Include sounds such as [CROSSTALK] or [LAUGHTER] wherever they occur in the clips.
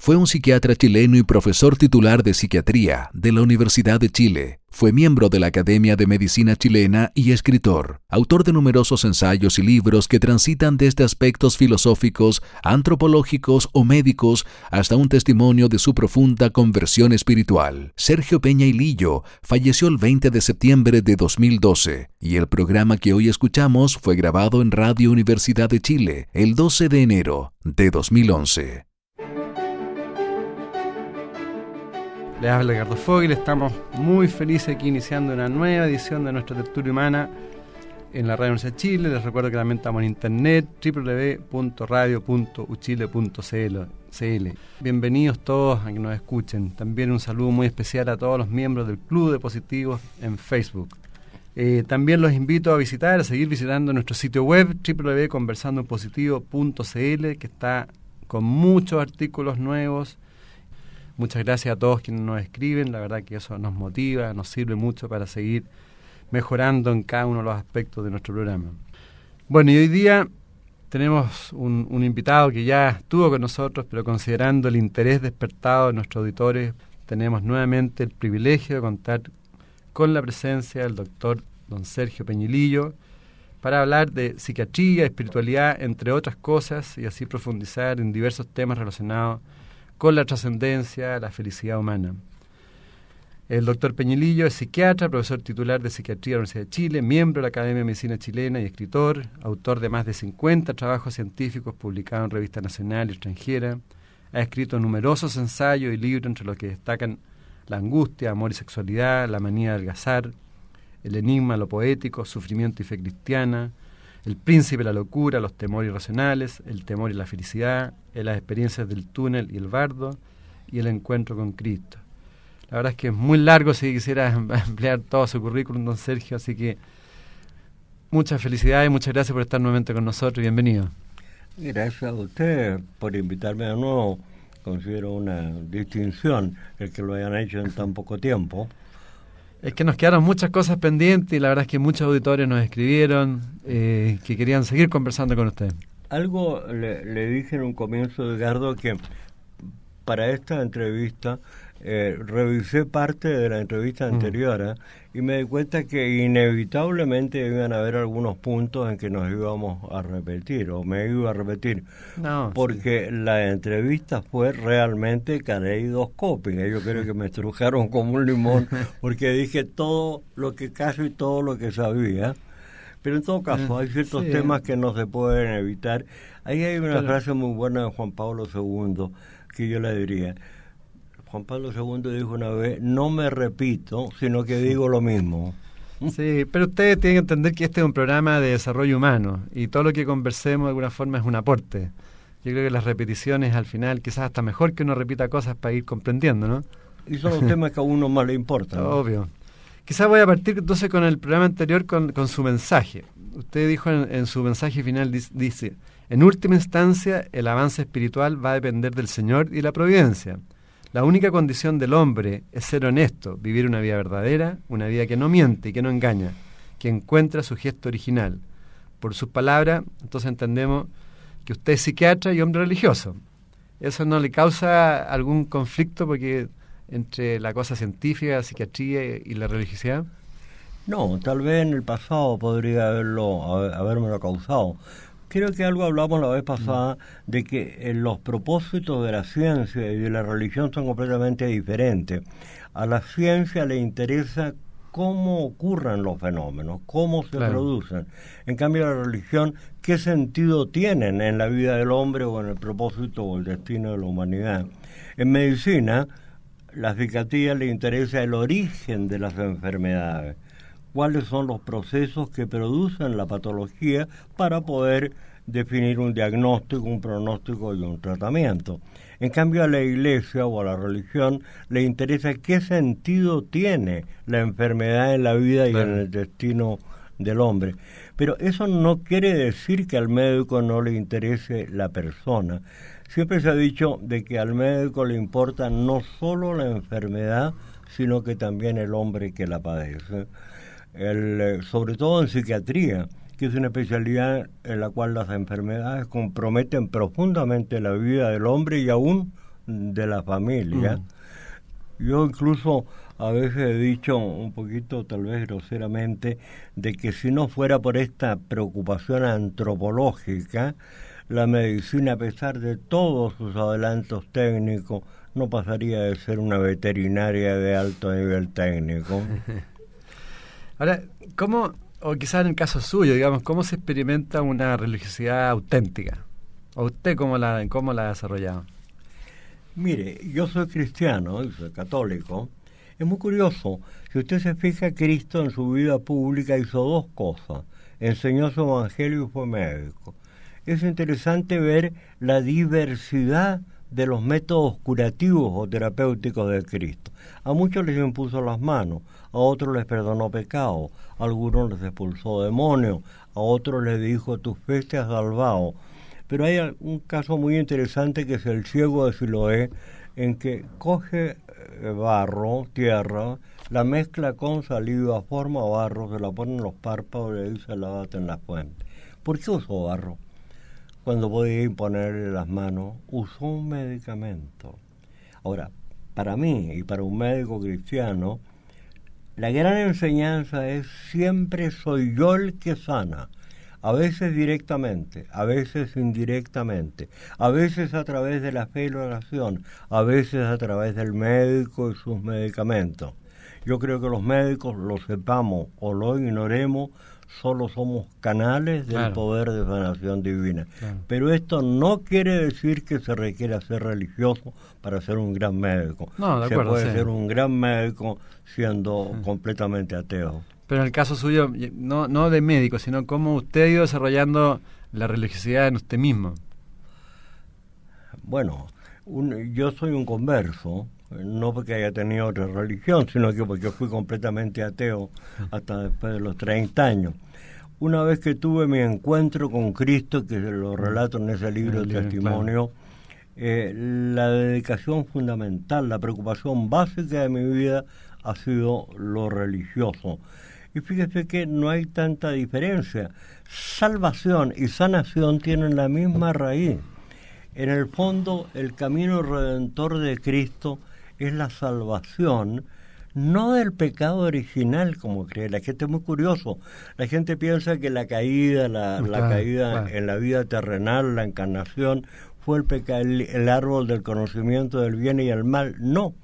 fue un psiquiatra chileno y profesor titular de psiquiatría de la Universidad de Chile. Fue miembro de la Academia de Medicina chilena y escritor, autor de numerosos ensayos y libros que transitan desde aspectos filosóficos, antropológicos o médicos hasta un testimonio de su profunda conversión espiritual. Sergio Peña Lillo falleció el 20 de septiembre de 2012 y el programa que hoy escuchamos fue grabado en Radio Universidad de Chile el 12 de enero de 2011. Les habla Ricardo Fogel, estamos muy felices aquí iniciando una nueva edición de nuestra tertulia humana en la Radio Universidad de Chile. Les recuerdo que también estamos en internet www.radio.uchile.cl. Bienvenidos todos a que nos escuchen. También un saludo muy especial a todos los miembros del Club de Positivos en Facebook. Eh, también los invito a visitar, a seguir visitando nuestro sitio web www.conversandoenpositivo.cl que está con muchos artículos nuevos Muchas gracias a todos quienes nos escriben, la verdad que eso nos motiva, nos sirve mucho para seguir mejorando en cada uno de los aspectos de nuestro programa. Bueno, y hoy día tenemos un, invitado que ya estuvo con nosotros, pero considerando el interés despertado de nuestros auditores, tenemos nuevamente el privilegio de contar con la presencia del doctor don Sergio Peñilillo para hablar de psiquiatría, espiritualidad, entre otras cosas, y así profundizar en diversos temas relacionados la trascendencia, la felicidad humana. El doctor Peñilillo es psiquiatra, profesor titular de Psiquiatría de la Universidad de Chile, miembro de la Academia de Medicina Chilena y escritor, autor de más de 50 trabajos científicos publicados en revistas nacionales y extranjeras. Ha escrito numerosos ensayos y libros entre los que destacan La angustia, amor y sexualidad, La manía del gazar, El enigma, lo poético, Sufrimiento y fe cristiana, el príncipe, la locura, los temores irracionales, el temor y la felicidad, las experiencias del túnel y el bardo y el encuentro con Cristo. La verdad es que es muy largo si quisiera [LAUGHS] emplear todo su currículum, don Sergio, así que muchas felicidades muchas gracias por estar nuevamente con nosotros. Bienvenido. Gracias a usted por invitarme de nuevo. Considero una distinción el que lo hayan hecho en tan poco tiempo. Es que nos quedaron muchas cosas pendientes y la verdad es que muchos auditores nos escribieron eh, que querían seguir conversando con usted. Algo le, dije en un comienzo, Edgardo, que para esta entrevista eh, revisé parte de la entrevista mm. anterior ¿eh? y me di cuenta que inevitablemente iban a haber algunos puntos en que nos íbamos a repetir o me iba a repetir porque la entrevista fue realmente caleidoscópica. Yo creo que me estrujaron como un limón [LAUGHS] porque dije todo lo que casi todo lo que sabía. Pero en todo caso mm, hay ciertos temas que no se pueden evitar. Ahí hay una frase muy buena de Juan Pablo II que yo le diría Juan Pablo II dijo una vez, no me repito, sino que digo lo mismo. [LAUGHS] Sí, pero ustedes tienen que entender que este es un programa de desarrollo humano y todo lo que conversemos de alguna forma es un aporte. Yo creo que las repeticiones al final quizás hasta mejor que uno repita cosas para ir comprendiendo, ¿no? Y son los temas que a uno más le importan. Obvio. Quizás voy a partir entonces con el programa anterior con, su mensaje. Usted dijo en, en su mensaje final, dice, en última instancia el avance espiritual va a depender del Señor y la providencia. La única condición del hombre es ser honesto, vivir una vida verdadera, una vida que no miente y que no engaña, que encuentra su gesto original. Por sus palabras, entonces entendemos que usted es psiquiatra y hombre religioso. ¿Eso no le causa algún conflicto porque entre la cosa científica, la psiquiatría y la religiosidad? No, tal vez en el pasado podría haberlo, lo causado, Creo que algo hablamos la vez pasada de que eh, los propósitos de la ciencia y de la religión son completamente diferentes. A la ciencia le interesa cómo ocurren los fenómenos, cómo se producen. En cambio, la religión, ¿qué sentido tienen en la vida del hombre o en el propósito o el destino de la humanidad? En medicina, la psiquiatría le interesa el origen de las enfermedades cuáles son los procesos que producen la patología para poder definir un diagnóstico, un pronóstico y un tratamiento. En cambio, a la iglesia o a la religión le interesa qué sentido tiene la enfermedad en la vida y en el destino del hombre. Pero eso no quiere decir que al médico no le interese la persona. Siempre se ha dicho de que al médico le importa no solo la enfermedad, sino que también el hombre que la padece. El, eh, sobre todo en psiquiatría, que es una especialidad en la cual las enfermedades comprometen profundamente la vida del hombre y aún de la familia. Mm. Yo incluso a veces he dicho un poquito, tal vez groseramente, de que si no fuera por esta preocupación antropológica, la medicina, a pesar de todos sus adelantos técnicos, no pasaría de ser una veterinaria de alto nivel técnico. [LAUGHS] Ahora, ¿cómo, o quizás en el caso suyo, digamos, cómo se experimenta una religiosidad auténtica? ¿O usted cómo la, cómo la ha desarrollado? Mire, yo soy cristiano, soy católico. Es muy curioso, si usted se fija, Cristo en su vida pública hizo dos cosas. Enseñó su evangelio y fue médico. Es interesante ver la diversidad de los métodos curativos o terapéuticos de Cristo. A muchos les impuso las manos, a otros les perdonó pecado, a algunos les expulsó demonios, a otros les dijo tu fe te has salvado. Pero hay un caso muy interesante que es el ciego de Siloé, en que coge eh, barro, tierra, la mezcla con saliva, forma barro, se la pone en los párpados y le dice lávate en la fuente. ¿Por qué usó barro? cuando podía imponerle las manos, usó un medicamento. Ahora, para mí y para un médico cristiano, la gran enseñanza es siempre soy yo el que sana, a veces directamente, a veces indirectamente, a veces a través de la fe y la oración, a veces a través del médico y sus medicamentos. Yo creo que los médicos, lo sepamos o lo ignoremos, solo somos canales del poder de sanación divina. Pero esto no quiere decir que se requiera ser religioso para ser un gran médico. No, se puede ser un gran médico siendo completamente ateo. Pero en el caso suyo, no, no de médico, sino cómo usted ha ido desarrollando la religiosidad en usted mismo. Bueno, yo soy un converso, no porque haya tenido otra religión, sino que porque fui completamente ateo hasta después de los 30 años. Una vez que tuve mi encuentro con Cristo, que lo relato en ese libro de testimonio, eh, la dedicación fundamental, la preocupación básica de mi vida ha sido lo religioso. Y fíjese que no hay tanta diferencia. Salvación y sanación tienen la misma raíz. En el fondo, el camino redentor de Cristo es la salvación, no del pecado original, como cree la gente. Es muy curioso. La gente piensa que la caída, la, caída en la vida terrenal, la encarnación, fue el, pecado, el, árbol del conocimiento del bien y el mal. No.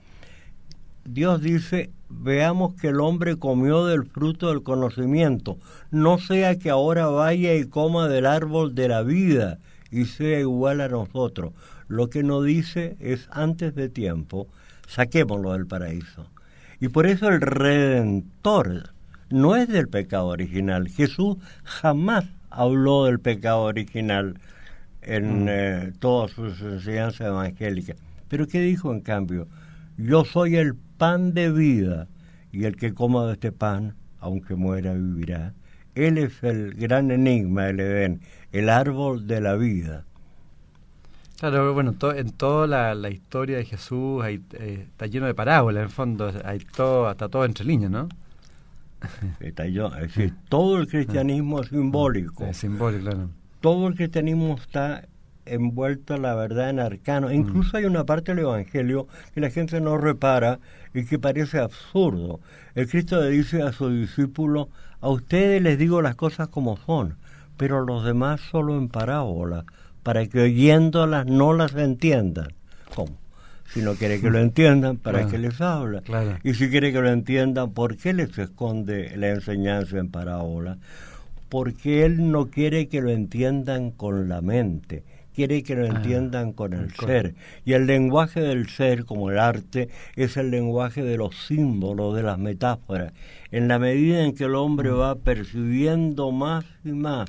Dios dice, veamos que el hombre comió del fruto del conocimiento, no sea que ahora vaya y coma del árbol de la vida y sea igual a nosotros. Lo que no dice es antes de tiempo saquémoslo del paraíso. Y por eso el redentor no es del pecado original. Jesús jamás habló del pecado original en mm. eh, todas sus enseñanzas evangélicas. Pero ¿qué dijo en cambio? Yo soy el pan de vida y el que coma de este pan, aunque muera, vivirá. Él es el gran enigma del Edén, el árbol de la vida. Claro, bueno, en toda la, historia de Jesús hay, eh, está lleno de parábolas, en el fondo, hay todo, está todo entre líneas, ¿no? [LAUGHS] Está yo, es decir, todo el cristianismo es simbólico. Es simbólico, claro. Todo el cristianismo está envuelto, la verdad, en arcano. Mm. Incluso hay una parte del Evangelio que la gente no repara y que parece absurdo. El Cristo le dice a sus discípulos, a ustedes les digo las cosas como son, pero a los demás solo en parábola para que oyéndolas no las entiendan. ¿Cómo? Si no quiere que lo entiendan, ¿para qué les habla? Y si quiere que lo entiendan, ¿por qué les esconde la enseñanza en parábola? Porque él no quiere que lo entiendan con la mente, quiere que lo ah, entiendan con el ser. Y el lenguaje del ser, como el arte, es el lenguaje de los símbolos, de las metáforas. En la medida en que el hombre mm. va percibiendo más y más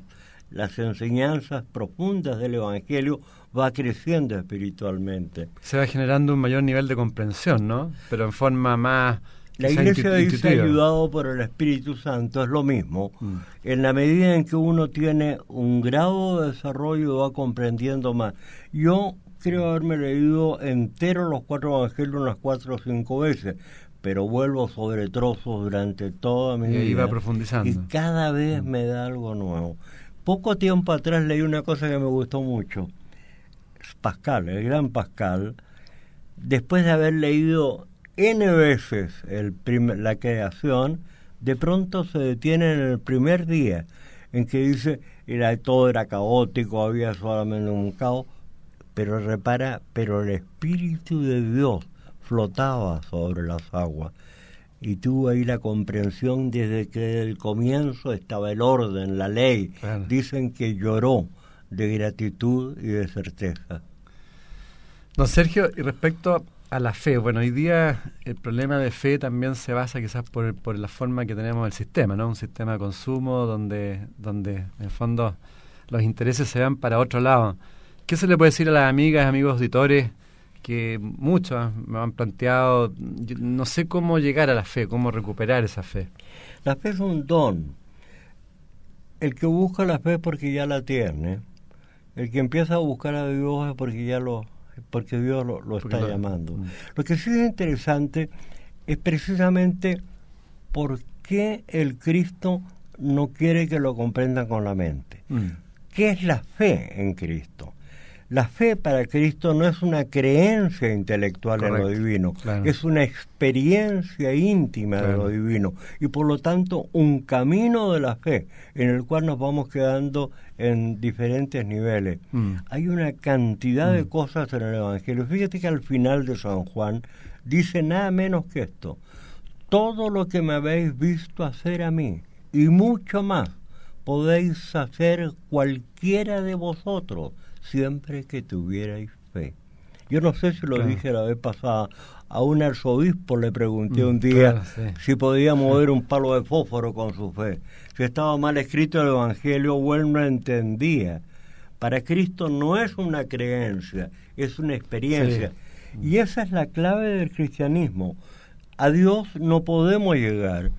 las enseñanzas profundas del Evangelio, va creciendo espiritualmente. Se va generando un mayor nivel de comprensión, ¿no? Pero en forma más... La iglesia dice ayudado por el Espíritu Santo, es lo mismo. Mm. En la medida en que uno tiene un grado de desarrollo, va comprendiendo más. Yo creo haberme leído entero los cuatro evangelios unas cuatro o cinco veces, pero vuelvo sobre trozos durante toda mi vida. Y profundizando. Y cada vez mm. me da algo nuevo. Poco tiempo atrás leí una cosa que me gustó mucho. Pascal, el gran Pascal, después de haber leído N veces el la creación, de pronto se detiene en el primer día en que dice todo era caótico, había solamente un caos, pero repara, pero el Espíritu de Dios flotaba sobre las aguas. Y tuvo ahí la comprensión desde que el comienzo estaba el orden, la ley. Dicen que lloró de gratitud y de certeza. Don Sergio, y respecto a la fe, bueno, hoy día el problema de fe también se basa quizás por, por la forma que tenemos el sistema, ¿no? Un sistema de consumo donde, donde en el fondo los intereses se van para otro lado. ¿Qué se le puede decir a las amigas, amigos auditores, que muchos me han planteado, no sé cómo llegar a la fe, cómo recuperar esa fe? La fe es un don. El que busca la fe es porque ya la tiene. El que empieza a buscar a Dios es porque ya lo, porque Dios lo, está llamando. Mm. Lo que sí es interesante es precisamente por qué el Cristo no quiere que lo comprendan con la mente. Mm. ¿Qué es la fe en Cristo? La fe para Cristo no es una creencia intelectual en lo divino, es una experiencia íntima de lo divino y por lo tanto un camino de la fe en el cual nos vamos quedando en diferentes niveles. Mm. Hay una cantidad de mm. cosas en el Evangelio. Fíjate que al final de San Juan dice nada menos que esto. Todo lo que me habéis visto hacer a mí y mucho más podéis hacer cualquiera de vosotros siempre que tuvierais fe. Yo no sé si lo dije la vez pasada, a un arzobispo le pregunté mm, un día si podía mover un palo de fósforo con su fe, si estaba mal escrito el Evangelio o él no entendía. Para Cristo no es una creencia, es una experiencia. Y esa es la clave del cristianismo. A Dios no podemos llegar.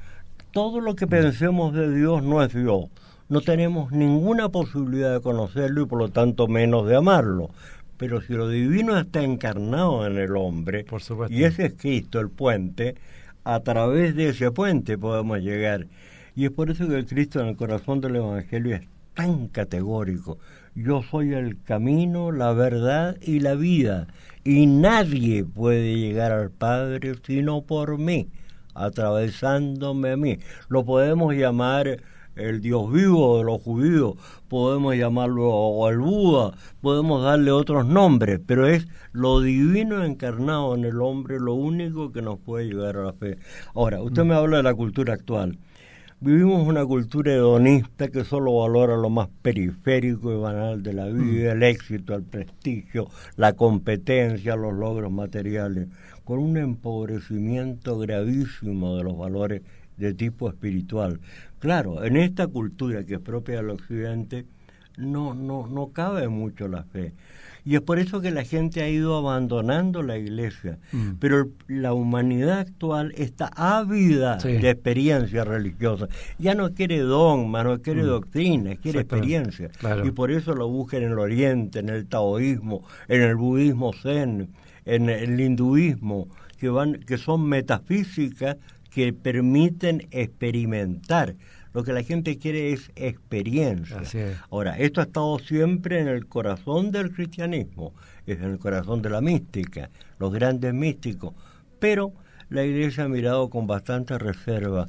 Todo lo que pensemos de Dios no es Dios no tenemos ninguna posibilidad de conocerlo y por lo tanto menos de amarlo. Pero si lo divino está encarnado en el hombre, y ese es Cristo, el puente, a través de ese puente podemos llegar. Y es por eso que el Cristo en el corazón del Evangelio es tan categórico. Yo soy el camino, la verdad y la vida. Y nadie puede llegar al Padre sino por mí, atravesándome a mí. Lo podemos llamar el Dios vivo de los judíos, podemos llamarlo o el Buda, podemos darle otros nombres, pero es lo divino encarnado en el hombre lo único que nos puede llegar a la fe. Ahora, usted me habla de la cultura actual. Vivimos una cultura hedonista que solo valora lo más periférico y banal de la vida, el éxito, el prestigio, la competencia, los logros materiales, con un empobrecimiento gravísimo de los valores de tipo espiritual. Claro, en esta cultura que es propia del occidente, no, no, no cabe mucho la fe. Y es por eso que la gente ha ido abandonando la iglesia. Mm. Pero la humanidad actual está ávida de experiencia religiosa. Ya no quiere dogma, no quiere mm. doctrina, quiere experiencia. Y por eso lo busca en el oriente, en el taoísmo, en el budismo zen, en el hinduismo, que, van, que son metafísicas que permiten experimentar. Lo que la gente quiere es experiencia. Ahora, esto ha estado siempre en el corazón del cristianismo, es en el corazón de la mística, los grandes místicos. Pero la iglesia ha mirado con bastante reserva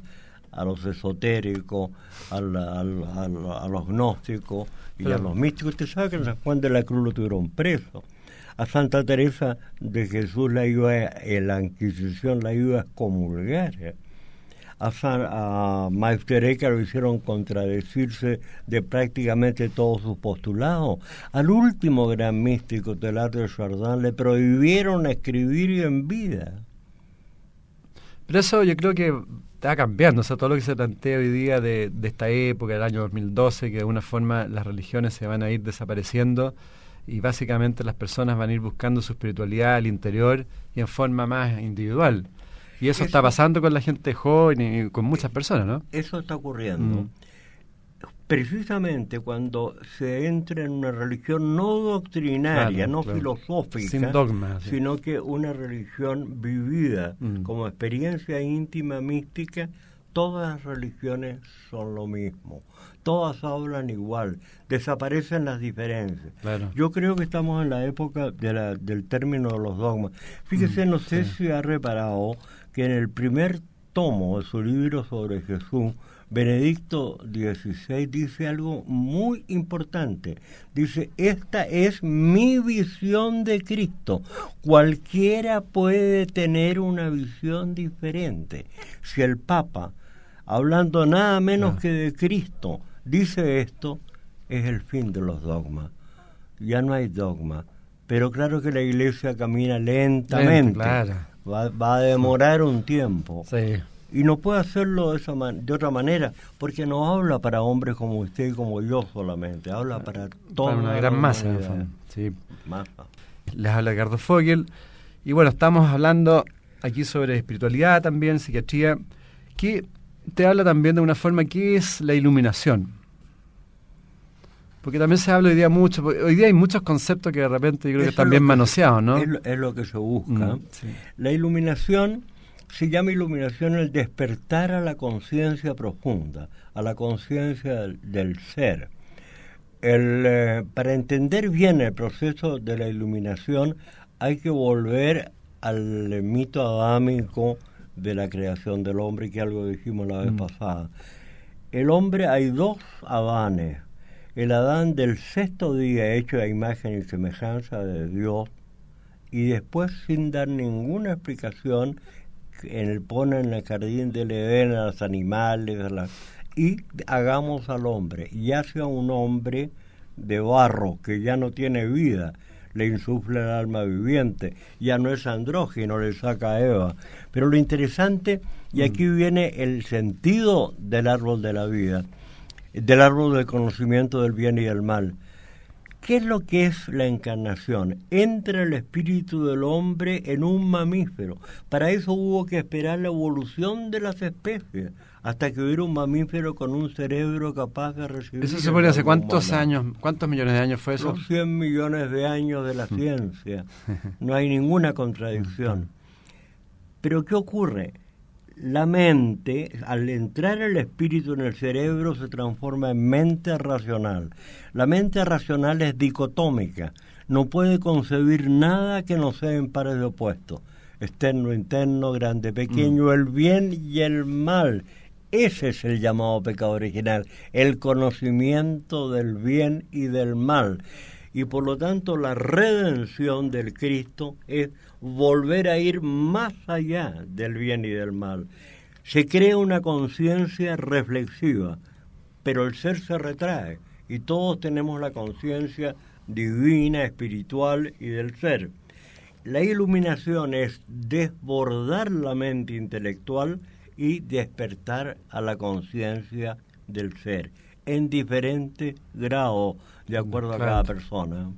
a los esotéricos, a, los gnósticos y a los místicos. Usted sabe que en San Juan de la Cruz lo tuvieron preso. A Santa Teresa de Jesús la iba, en la Inquisición la iba a excomulgar. A, San, a lo hicieron contradecirse de prácticamente todos sus postulados. Al último gran místico, Telar de Chardin, le prohibieron escribir en vida. Pero eso yo creo que está cambiando, o sea, todo lo que se plantea hoy día de, de esta época, del año 2012, que de alguna forma las religiones se van a ir desapareciendo y básicamente las personas van a ir buscando su espiritualidad al interior y en forma más individual. Y eso, está pasando con la gente joven y con muchas personas, ¿no? Eso está ocurriendo. Mm. Precisamente cuando se entra en una religión no doctrinaria, no filosófica, Sin dogma, sino que una religión vivida mm. como experiencia íntima, mística, todas las religiones son lo mismo, todas hablan igual, desaparecen las diferencias. Yo creo que estamos en la época de la, del término de los dogmas. Fíjese, mm, no sé si ha reparado que en el primer tomo de su libro sobre Jesús, Benedicto XVI dice algo muy importante. Dice, esta es mi visión de Cristo. Cualquiera puede tener una visión diferente. Si el Papa, hablando nada menos que de Cristo, dice esto, es el fin de los dogmas. Ya no hay dogma. Pero claro que la iglesia camina lentamente. Va, va, a demorar un tiempo. Sí y no puede hacerlo de, esa de otra manera, porque no habla para hombres como usted y como yo solamente, habla para toda una gran masa. Sí. Masa. Les habla Ricardo Fogel. Y bueno, estamos hablando aquí sobre espiritualidad también, psiquiatría, que te habla también de una forma que es la iluminación. Porque también se habla hoy día mucho, hoy día hay muchos conceptos que de repente yo creo que están bien manoseados, ¿no? Es lo, que se busca. Mm, la iluminación se llama iluminación el despertar a la conciencia profunda, a la conciencia del, ser. El, eh, para entender bien el proceso de la iluminación hay que volver al mito adámico de la creación del hombre, que algo dijimos la vez mm. pasada. El hombre hay dos Adanes. El Adán del sexto día hecho a imagen y semejanza de Dios y después sin dar ninguna explicación en el, pone en el jardín del Edén a los animales y hagamos al hombre, ya sea un hombre de barro que ya no tiene vida, le insufla el alma viviente, ya no es andrógeno, le saca a Eva. Pero lo interesante, y aquí mm. viene el sentido del árbol de la vida, del árbol del conocimiento del bien y del mal, ¿Qué es lo que es la encarnación? Entra el espíritu del hombre en un mamífero. Para eso hubo que esperar la evolución de las especies hasta que hubiera un mamífero con un cerebro capaz de recibir. ¿Eso se pone hace cuántos años, cuántos millones de años fue eso? Los 100 millones de años de la mm. ciencia. [LAUGHS] No hay ninguna contradicción. Pero ¿qué ocurre? La mente, al entrar el espíritu en el cerebro, se transforma en mente racional. La mente racional es dicotómica, no puede concebir nada que no sea en pares de opuestos. Externo, interno, grande, pequeño, mm. el bien y el mal. Ese es el llamado pecado original, el conocimiento del bien y del mal. Y por lo tanto la redención del Cristo es volver a ir más allá del bien y del mal. Se crea una conciencia reflexiva, pero el ser se retrae y todos tenemos la conciencia divina, espiritual y del ser. La iluminación es desbordar la mente intelectual y despertar a la conciencia del ser en diferente grado de acuerdo a cada persona.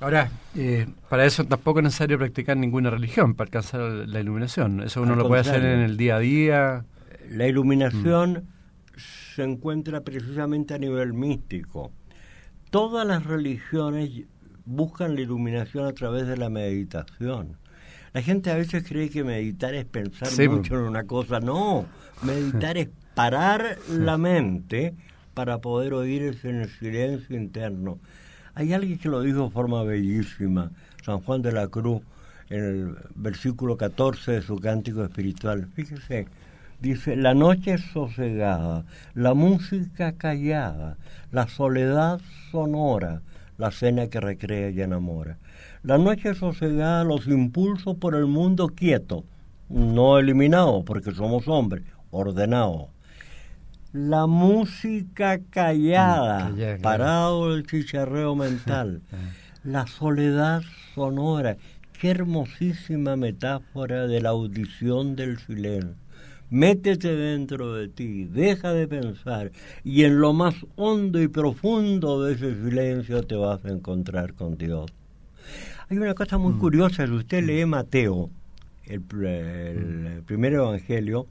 Ahora, eh, para eso tampoco es necesario practicar ninguna religión para alcanzar la iluminación. Eso uno lo puede hacer en el día a día. La iluminación mm. se encuentra precisamente a nivel místico. Todas las religiones buscan la iluminación a través de la meditación. La gente a veces cree que meditar es pensar mucho en una cosa. No, meditar es parar la [LAUGHS] mente para poder oír en el silencio interno. Hay alguien que lo dijo de forma bellísima, San Juan de la Cruz, en el versículo 14 de su cántico espiritual. Fíjese, dice, la noche sosegada, la música callada, la soledad sonora, la cena que recrea y enamora. La noche sosegada, los impulsos por el mundo quieto, no eliminado porque somos hombres, ordenado la música callada, mm, parado el chicharreo mental, [LAUGHS] la soledad sonora, qué hermosísima metáfora de la audición del silencio. Métete dentro de ti, deja de pensar y en lo más hondo y profundo de ese silencio te vas a encontrar con Dios. Hay una cosa muy mm. curiosa, si usted lee Mateo, el, el, primer evangelio,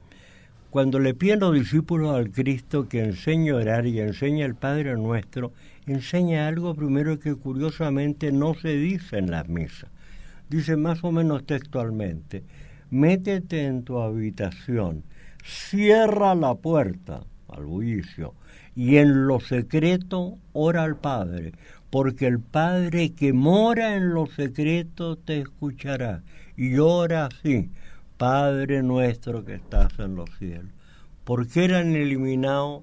cuando le piden los discípulos al Cristo que enseñe a orar y enseña el Padre nuestro, enseña algo primero que curiosamente no se dice en las misas. Dice más o menos textualmente, métete en tu habitación, cierra la puerta al bullicio y en lo secreto ora al Padre, porque el Padre que mora en lo secreto te escuchará. Y ora así, Padre nuestro que estás en los cielos. ¿Por qué eran eliminados?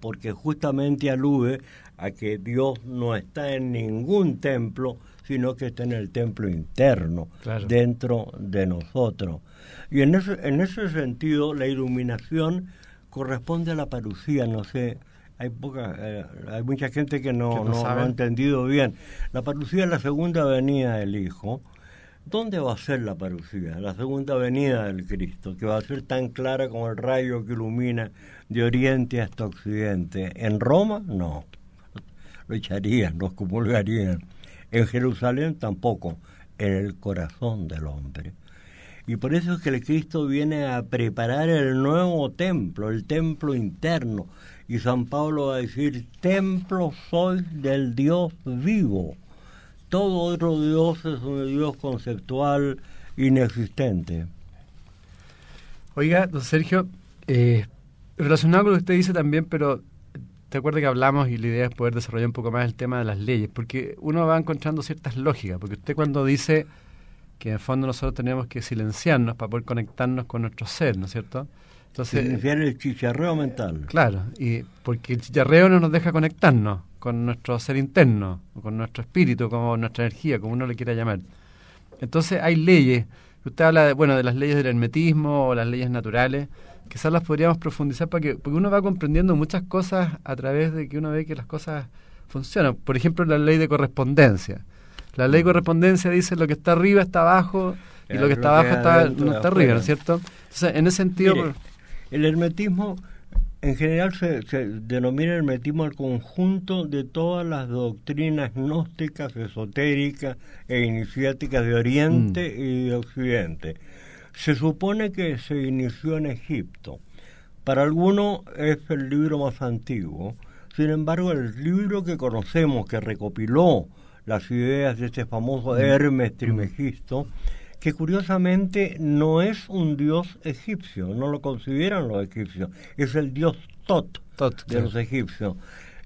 Porque justamente alude a que Dios no está en ningún templo, sino que está en el templo interno, dentro de nosotros. Y en ese, en ese sentido, la iluminación corresponde a la parucía, no sé, hay poca, eh, hay mucha gente que no, no, ha entendido bien. La parucía es la segunda venida del Hijo. ¿Dónde va a ser la parucía? La segunda venida del Cristo, que va a ser tan clara como el rayo que ilumina de oriente hasta occidente. ¿En Roma? No. Lo echarían, lo excomulgarían. En Jerusalén tampoco, en el corazón del hombre. Y por eso es que el Cristo viene a preparar el nuevo templo, el templo interno. Y San Pablo va a decir, templo soy del Dios vivo. Todo otro Dios es un Dios conceptual inexistente. Oiga, don Sergio, eh, relacionado con lo que usted dice también, pero te acuerdas que hablamos y la idea es poder desarrollar un poco más el tema de las leyes, porque uno va encontrando ciertas lógicas, porque usted cuando dice que en el fondo nosotros tenemos que silenciarnos para poder conectarnos con nuestro ser, ¿no es cierto? Entonces, Silenciar el chicharreo mental. Claro, y porque el chicharreo no nos deja conectarnos con nuestro ser interno, con nuestro espíritu, como nuestra energía, como uno le quiera llamar. Entonces hay leyes, usted habla de, bueno, de las leyes del hermetismo o las leyes naturales, quizás las podríamos profundizar para que, porque uno va comprendiendo muchas cosas a través de que uno ve que las cosas funcionan. Por ejemplo, la ley de correspondencia. La ley de mm. correspondencia dice lo que está arriba está abajo y lo que está abajo está, no está arriba, ¿no es cierto? Entonces, en ese sentido... el hermetismo en general se, se, denomina hermetismo al conjunto de todas las doctrinas gnósticas, esotéricas e iniciáticas de Oriente mm. y de Occidente se supone que se inició en Egipto. Para algunos es el libro más antiguo. Sin embargo, el libro que conocemos, que recopiló las ideas de este famoso mm. Hermes Trimegisto, que curiosamente no es un dios egipcio, no lo consideran los egipcios, es el dios Tot, de los egipcios.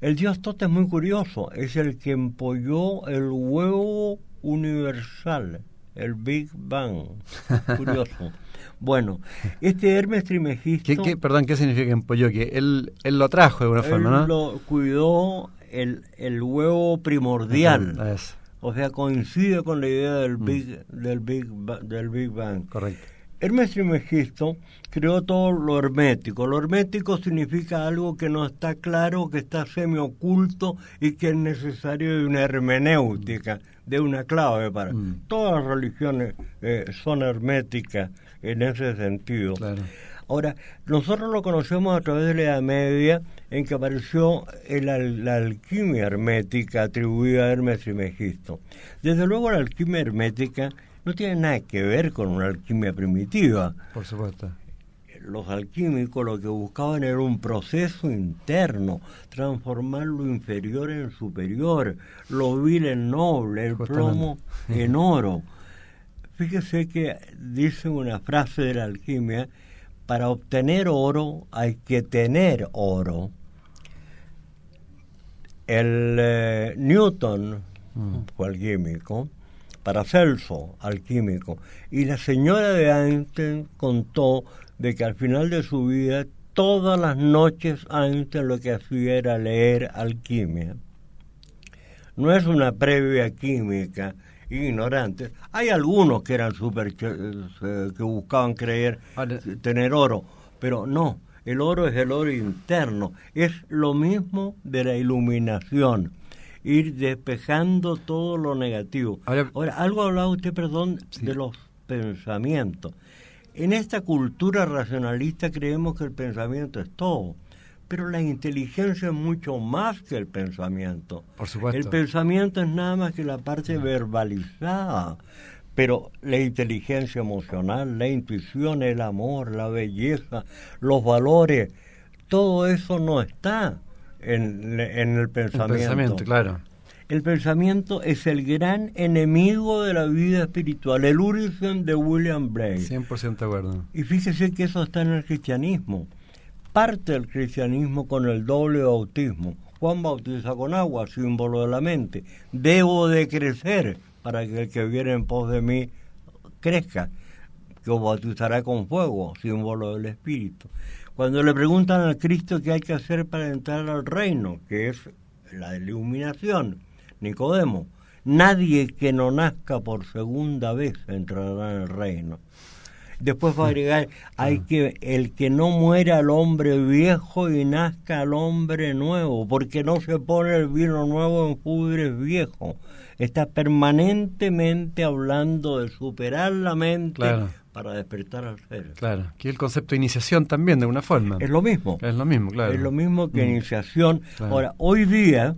El dios Tot es muy curioso, es el que empolló el huevo universal el Big Bang. [LAUGHS] Curioso. bueno, este Hermes Trimegisto... ¿Qué, perdón, ¿qué significa empolló? Que él, él lo trajo de alguna forma, ¿no? lo cuidó el, el huevo primordial. O sea, coincide con la idea del mm. Big, del Big, del Big Bang. Correcto. Hermes Trimegisto creó todo lo hermético. Lo hermético significa algo que no está claro, que está semi-oculto y que es necesario de una hermenéutica, de una clave para. Mm. Todas las religiones eh, son herméticas en ese sentido. Ahora, nosotros lo conocemos a través de la Edad Media, en que apareció la alquimia hermética atribuida a Hermes Trimegisto. Desde luego, la alquimia hermética no tiene nada que ver con una alquimia primitiva. Por supuesto. Los alquímicos lo que buscaban era un proceso interno, transformar lo inferior en superior, lo vil en noble, el plomo en oro. [LAUGHS] Fíjese que dice una frase de la alquimia, para obtener oro hay que tener oro. El eh, Newton mm. fue alquímico, para Celso, alquímico. Y la señora de Einstein contó de que al final de su vida, todas las noches Einstein lo que hacía era leer alquimia. No es una previa química ignorante. Hay algunos que eran super eh, que buscaban creer tener oro, pero no, el oro es el oro interno, es lo mismo de la iluminación ir despejando todo lo negativo. Ahora, algo hablaba usted, perdón, de los pensamientos. en esta cultura racionalista creemos que el pensamiento es todo, pero la inteligencia es mucho más que el pensamiento. Por supuesto. El pensamiento es nada más que la parte verbalizada, pero la inteligencia emocional, la intuición, el amor, la belleza, los valores, todo eso no está en, el pensamiento. El pensamiento, claro. El pensamiento es el gran enemigo de la vida espiritual, el origen de William Blake. 100% de acuerdo. Y fíjese que eso está en el cristianismo. Parte del cristianismo con el doble bautismo. Juan bautiza con agua, símbolo de la mente. Debo de crecer para que el que viene en pos de mí crezca, que bautizará con fuego, símbolo del Espíritu. Cuando le preguntan al Cristo qué hay que hacer para entrar al reino, que es la iluminación, Nicodemo, nadie que no nazca por segunda vez entrará en el reino. Después va a agregar, hay que el que no muera al hombre viejo y nazca al hombre nuevo, porque no se pone el vino nuevo en pudres viejos. Está permanentemente hablando de superar la mente para despertar al ser. Claro, que el concepto de iniciación también, de alguna forma. Es lo mismo. Es lo mismo, claro. Es lo mismo que mm. iniciación. Ahora, hoy día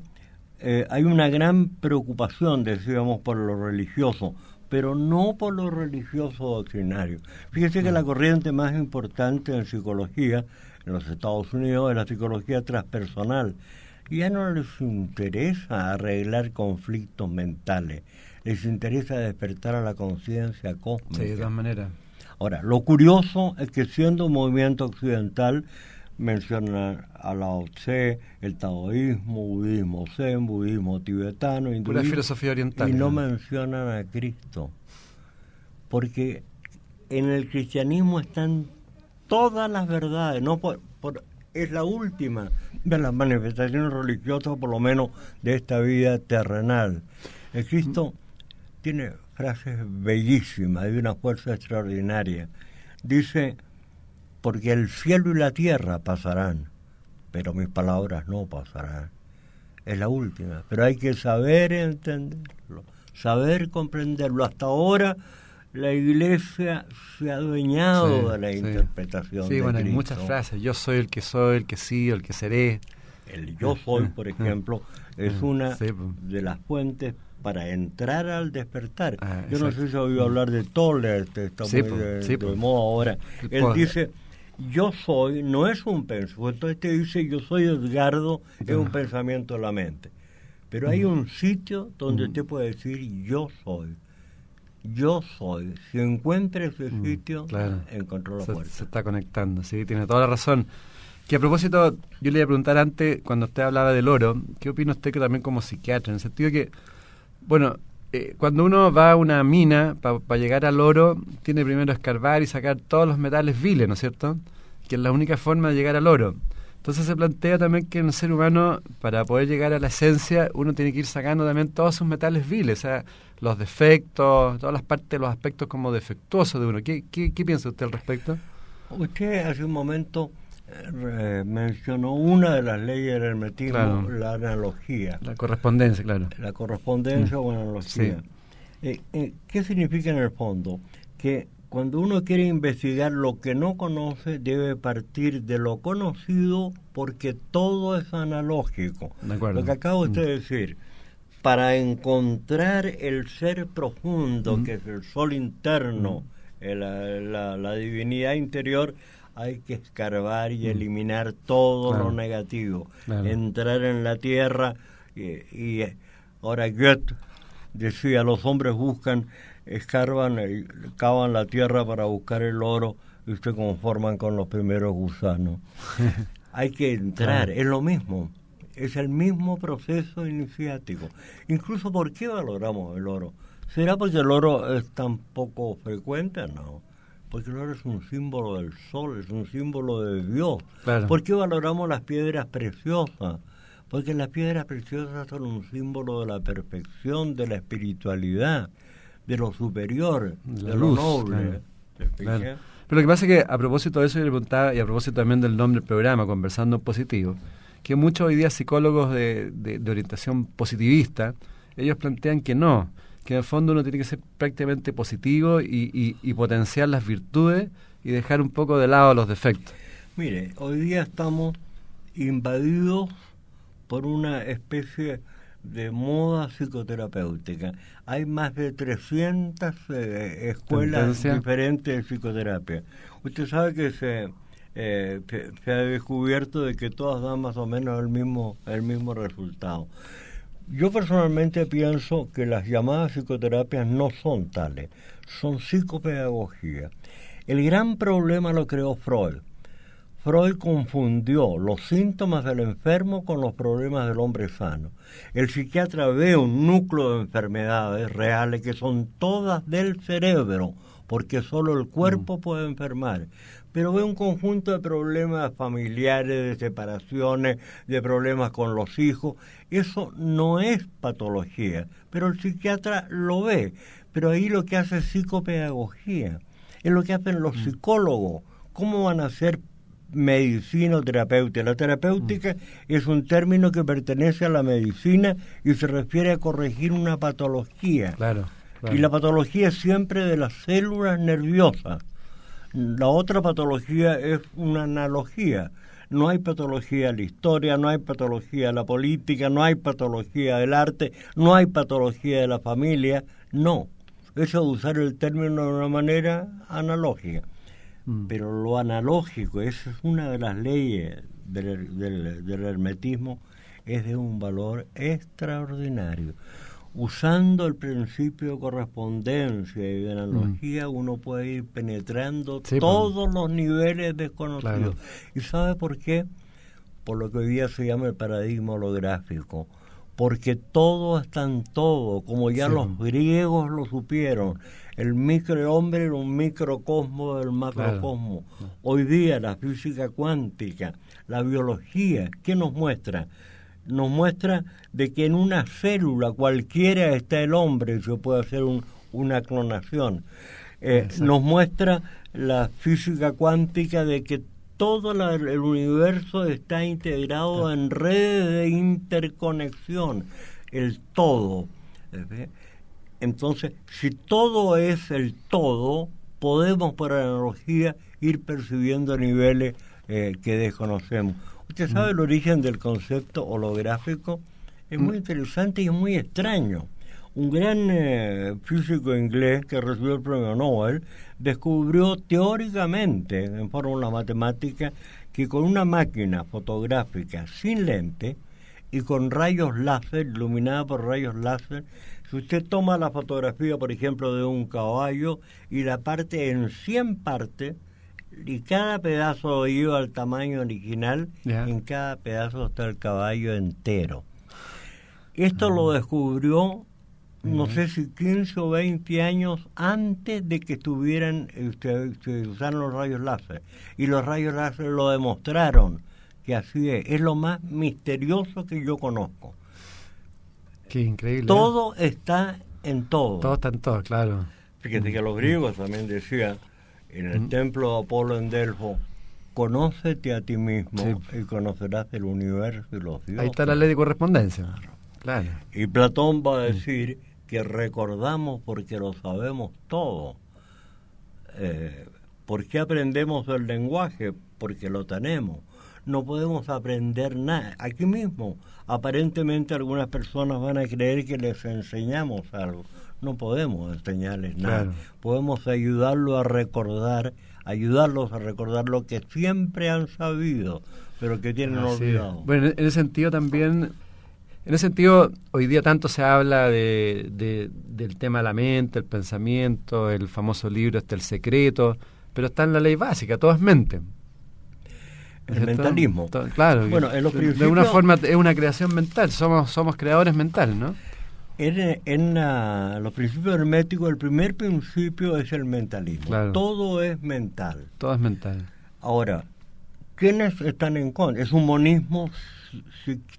eh, hay una gran preocupación, decíamos, por lo religioso, pero no por lo religioso doctrinario. Fíjese que la mm. corriente más importante en psicología en los Estados Unidos es la psicología transpersonal. Ya no les interesa arreglar conflictos mentales, les interesa despertar a la conciencia cósmica. Sí, de todas maneras. Ahora, lo curioso es que siendo un movimiento occidental, menciona a Lao Tse, el taoísmo, budismo zen, budismo tibetano, hinduismo, filosofía oriental. Y no mencionan a Cristo. Porque en el cristianismo están todas las verdades, no por, es la última de las manifestaciones religiosas, por lo menos de esta vida terrenal. El Cristo tiene frases bellísimas, de una fuerza extraordinaria. Dice, porque el cielo y la tierra pasarán, pero mis palabras no pasarán. Es la última, pero hay que saber entenderlo, saber comprenderlo. Hasta ahora la iglesia se ha adueñado de la interpretación. Sí, bueno, hay muchas frases. Yo soy el que soy, el que sí, el que seré. El yo soy, por [LAUGHS] ejemplo, es una de las fuentes para entrar al despertar. Ah, Yo no sé si ha oído hablar de Toller, está muy de, moda ahora. Él dice yo soy no es un pensamiento. Este dice yo soy Edgardo, es un pensamiento de la mente. Pero hay un sitio donde usted puede decir yo soy. Yo soy. Si encuentra ese sitio, encontró la se, Se está conectando, sí, tiene toda la razón. Que a propósito, yo le iba a preguntar antes, cuando usted hablaba del oro, ¿qué opina usted que también como psiquiatra? En el sentido que, bueno, eh, cuando uno va a una mina para llegar al oro, tiene primero escarbar y sacar todos los metales viles, ¿no es cierto? Que es la única forma de llegar al oro. Entonces se plantea también que en el ser humano, para poder llegar a la esencia, uno tiene que ir sacando también todos sus metales viles, o sea, los defectos, todas las partes, los aspectos como defectuosos de uno. ¿Qué, qué, qué piensa usted al respecto? Usted hace un momento eh, mencionó una de las leyes del hermetismo, la analogía. La correspondencia, claro. La correspondencia o analogía. Eh, eh, ¿Qué significa en el fondo? Que cuando uno quiere investigar lo que no conoce, debe partir de lo conocido porque todo es analógico. Lo que acabo de mm. decir, para encontrar el ser profundo, mm. que es el sol interno, mm. la, la divinidad interior, hay que escarbar y mm. eliminar todo lo negativo, entrar en la tierra y, ahora Goethe decía, los hombres buscan, escarban y cavan la tierra para buscar el oro y se conforman con los primeros gusanos. [LAUGHS] hay que entrar, es lo mismo, es el mismo proceso iniciático. Incluso, ¿por qué valoramos el oro? ¿Será porque el oro es tan poco frecuente? No porque el oro es un símbolo del sol, es un símbolo de Dios. ¿Por qué valoramos las piedras preciosas? Porque las piedras preciosas son un símbolo de la perfección, de la espiritualidad, de lo superior, de lo noble. Pero lo que pasa es que a propósito de eso yo le preguntaba, y a propósito también del nombre del programa, Conversando en Positivo, que muchos hoy día psicólogos de, de orientación positivista, ellos plantean que no, que en el fondo uno tiene que ser prácticamente positivo y, y potenciar las virtudes y dejar un poco de lado los defectos. Mire, hoy día estamos invadidos por una especie de moda psicoterapéutica. Hay más de 300 eh, escuelas diferentes de psicoterapia. Usted sabe que se, eh, se, ha descubierto de que todas dan más o menos el mismo, el mismo resultado. Yo personalmente pienso que las llamadas psicoterapias no son tales, son psicopedagogía. El gran problema lo creó Freud. Freud confundió los síntomas del enfermo con los problemas del hombre sano. El psiquiatra ve un núcleo de enfermedades reales que son todas del cerebro, porque solo el cuerpo mm. puede enfermar. Pero ve un conjunto de problemas familiares, de separaciones, de problemas con los hijos. Eso no es patología, pero el psiquiatra lo ve. Pero ahí lo que hace es psicopedagogía, es lo que hacen los mm. psicólogos. ¿Cómo van a ser medicina o terapéutica. La terapéutica es un término que pertenece a la medicina y se refiere a corregir una patología. Claro, Y la patología es siempre de las células nerviosas. La otra patología es una analogía. No hay patología de la historia, no hay patología de la política, no hay patología del arte, no hay patología de la familia. No. Eso de usar el término de una manera analógica. Mm. Pero lo analógico, esa es una de las leyes del, del, hermetismo, es de un valor extraordinario. Usando el principio de correspondencia y de analogía, mm. uno puede ir penetrando pues. todos los niveles desconocidos. ¿Y sabe por qué? Por lo que hoy día se llama el paradigma holográfico porque todo está en todo, como ya los griegos lo supieron. El microhombre era un microcosmo del macrocosmo. Hoy día la física cuántica, la biología, ¿qué nos muestra? Nos muestra de que en una célula cualquiera está el hombre, se puede hacer una clonación. Eh, nos muestra la física cuántica de que todo el universo está integrado en redes de interconexión, el todo. Entonces, si todo es el todo, podemos por analogía ir percibiendo niveles eh, que desconocemos. Usted sabe el origen del concepto holográfico, es muy interesante y es muy extraño. Un gran eh, físico inglés que recibió el premio Nobel descubrió teóricamente, en fórmula matemática, que con una máquina fotográfica sin lente y con rayos láser, iluminada por rayos láser, si usted toma la fotografía, por ejemplo, de un caballo y la parte en 100 partes, y cada pedazo lleva al tamaño original, en cada pedazo está el caballo entero. Esto lo ah. descubrió no sé si 15 o 20 años antes de que estuvieran, este, se usaron los rayos láser. Y los rayos láser lo demostraron que así es. Es lo más misterioso que yo conozco. Qué increíble. Todo está en todo. Todo está en todo, claro. Fíjate que los griegos también decían en el templo de Apolo en Delfo, conócete a ti mismo y conocerás el universo y los dioses. Ahí está la ley de correspondencia. Claro. Y Platón va a decir que recordamos porque lo sabemos todo. Eh, ¿Por qué aprendemos el lenguaje? Porque lo tenemos. No podemos aprender nada. Aquí mismo, aparentemente algunas personas van a creer que les enseñamos algo. No podemos enseñarles nada. Podemos ayudarlos a recordar, ayudarlos a recordar lo que siempre han sabido, pero que tienen olvidado. Bueno, en ese sentido también en ese sentido, hoy día tanto se habla de, del tema de la mente, el pensamiento, el famoso libro este El Secreto, pero está en la ley básica, todo es mente. El mentalismo. claro, bueno, en los de una forma es una creación mental, somos, somos creadores mentales, ¿no? En, en los principios herméticos, el primer principio es el mentalismo. Todo es mental. Todo es mental. Ahora, ¿quiénes están en contra? Es un monismo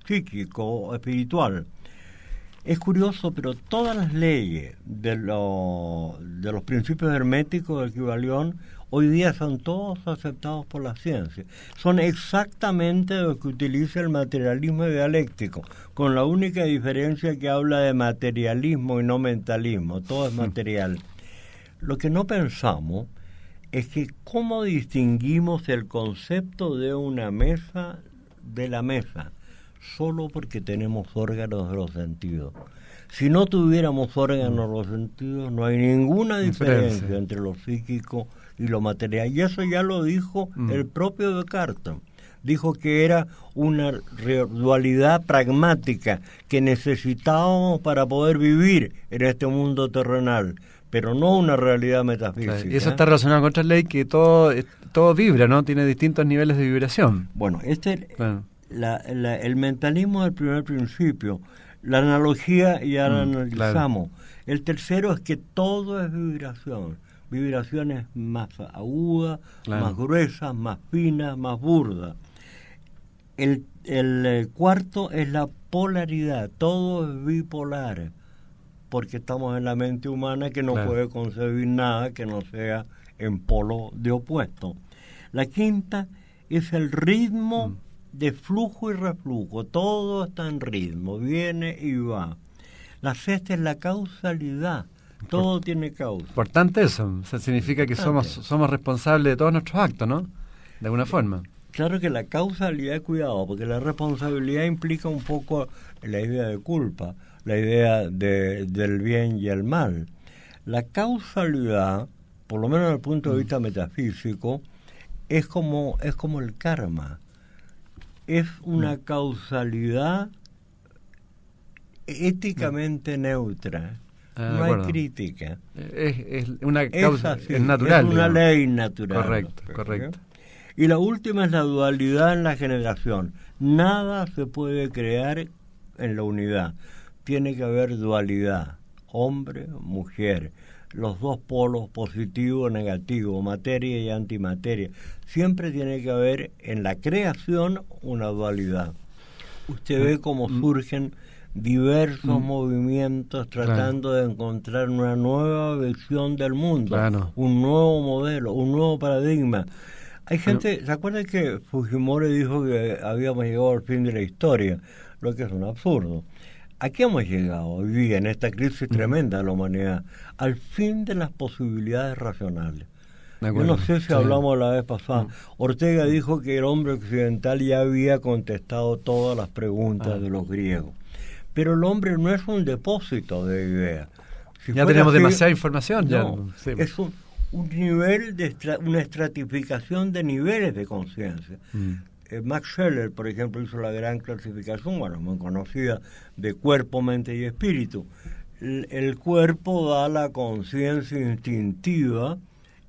psíquico, espiritual. Es curioso, pero todas las leyes de, lo, de los principios herméticos del Kibalión hoy día son todos aceptados por la ciencia. Son exactamente lo que utiliza el materialismo dialéctico, con la única diferencia que habla de materialismo y no mentalismo, todo es material. Lo que no pensamos es que cómo distinguimos el concepto de una mesa de la mesa, solo porque tenemos órganos de los sentidos. Si no tuviéramos órganos de los sentidos, no hay ninguna diferencia entre lo psíquico y lo material. Y eso ya lo dijo mm. el propio Descartes. Dijo que era una dualidad pragmática que necesitábamos para poder vivir en este mundo terrenal, pero no una realidad metafísica. Y eso está relacionado con otra ley que todo, todo vibra, ¿no? Tiene distintos niveles de vibración. Bueno, este el mentalismo es el primer principio. La analogía ya la mm, analizamos. El tercero es que todo es vibración vibraciones más agudas, más gruesas, más finas, más burdas. El, el, cuarto es la polaridad, todo es bipolar, porque estamos en la mente humana que no puede concebir nada que no sea en polo de opuesto. La quinta es el ritmo mm. de flujo y reflujo, todo está en ritmo, viene y va. La sexta es la causalidad, todo tiene causa. Importante eso. significa que somos, somos responsables de todos nuestros actos, ¿no? De alguna forma. Claro que la causalidad, cuidado, porque la responsabilidad implica un poco la idea de culpa, la idea de, del bien y el mal. La causalidad, por lo menos desde el punto de mm. vista metafísico, es como, es como el karma. Es una mm. causalidad éticamente neutra Ah, no hay crítica. Es, una causa, es, natural. Es una ley natural. Correcto, correcto. Y la última es la dualidad en la generación. Nada se puede crear en la unidad. Tiene que haber dualidad. Hombre, mujer. Los dos polos, positivo, negativo, materia y antimateria. Siempre tiene que haber en la creación una dualidad. Usted ve cómo mm. surgen diversos mm. movimientos tratando de encontrar una nueva visión del mundo, un nuevo modelo, un nuevo paradigma. Hay gente, ¿se acuerda que Fujimori dijo que habíamos llegado al fin de la historia? Lo que es un absurdo. ¿A qué hemos llegado hoy día en esta crisis tremenda de la humanidad? Al fin de las posibilidades racionales. Yo no sé si hablamos la vez pasada. Mm. Ortega dijo que el hombre occidental ya había contestado todas las preguntas ah. de los griegos. Pero el hombre no es un depósito de ideas. ya tenemos demasiada información. Ya. Es un, nivel de una estratificación de niveles de conciencia. Mm. Eh, Max Scheller, por ejemplo, hizo la gran clasificación, bueno, muy conocida, de cuerpo, mente y espíritu. El, cuerpo da la conciencia instintiva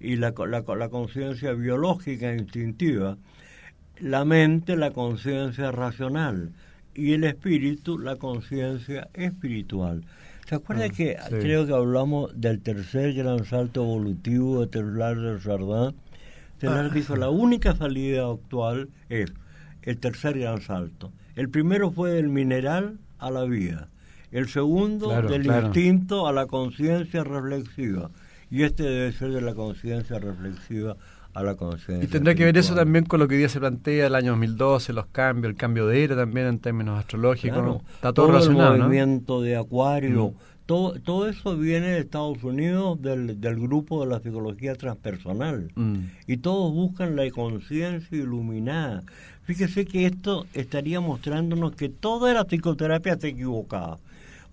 y la, la, la conciencia biológica instintiva. La mente, la conciencia racional y el espíritu, la conciencia espiritual. ¿Se acuerda ah, que creo que hablamos del tercer gran salto evolutivo de Teilhard de Chardin? Teilhard ah. dijo, la única salida actual es el tercer gran salto. El primero fue del mineral a la vida. El segundo del instinto a la conciencia reflexiva. Y este debe ser de la conciencia reflexiva Y tendrá que ver eso también con lo que hoy día se plantea el año 2012, los cambios, el cambio de era también en términos astrológicos. Está todo, relacionado. El movimiento de Acuario. Mm. Todo, todo eso viene de Estados Unidos, del, del grupo de la psicología transpersonal. Mm. Y todos buscan la conciencia iluminada. Fíjese que esto estaría mostrándonos que toda la psicoterapia está equivocada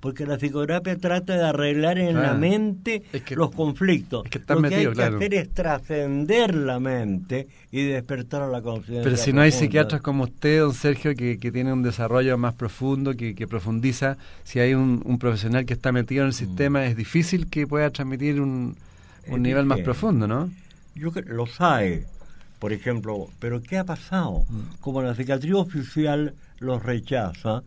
porque la psicoterapia trata de arreglar en la mente los conflictos. lo que hay que hacer es trascender la mente y despertar a la conciencia. Pero si no hay psiquiatras como usted, don Sergio, que, que tiene un desarrollo más profundo, que, que profundiza, si hay un, profesional que está metido en el mm. sistema, es difícil que pueda transmitir un, un nivel más profundo, ¿no? Yo creo lo sabe, por ejemplo, pero ¿qué ha pasado? Mm. Como la psiquiatría oficial los rechaza,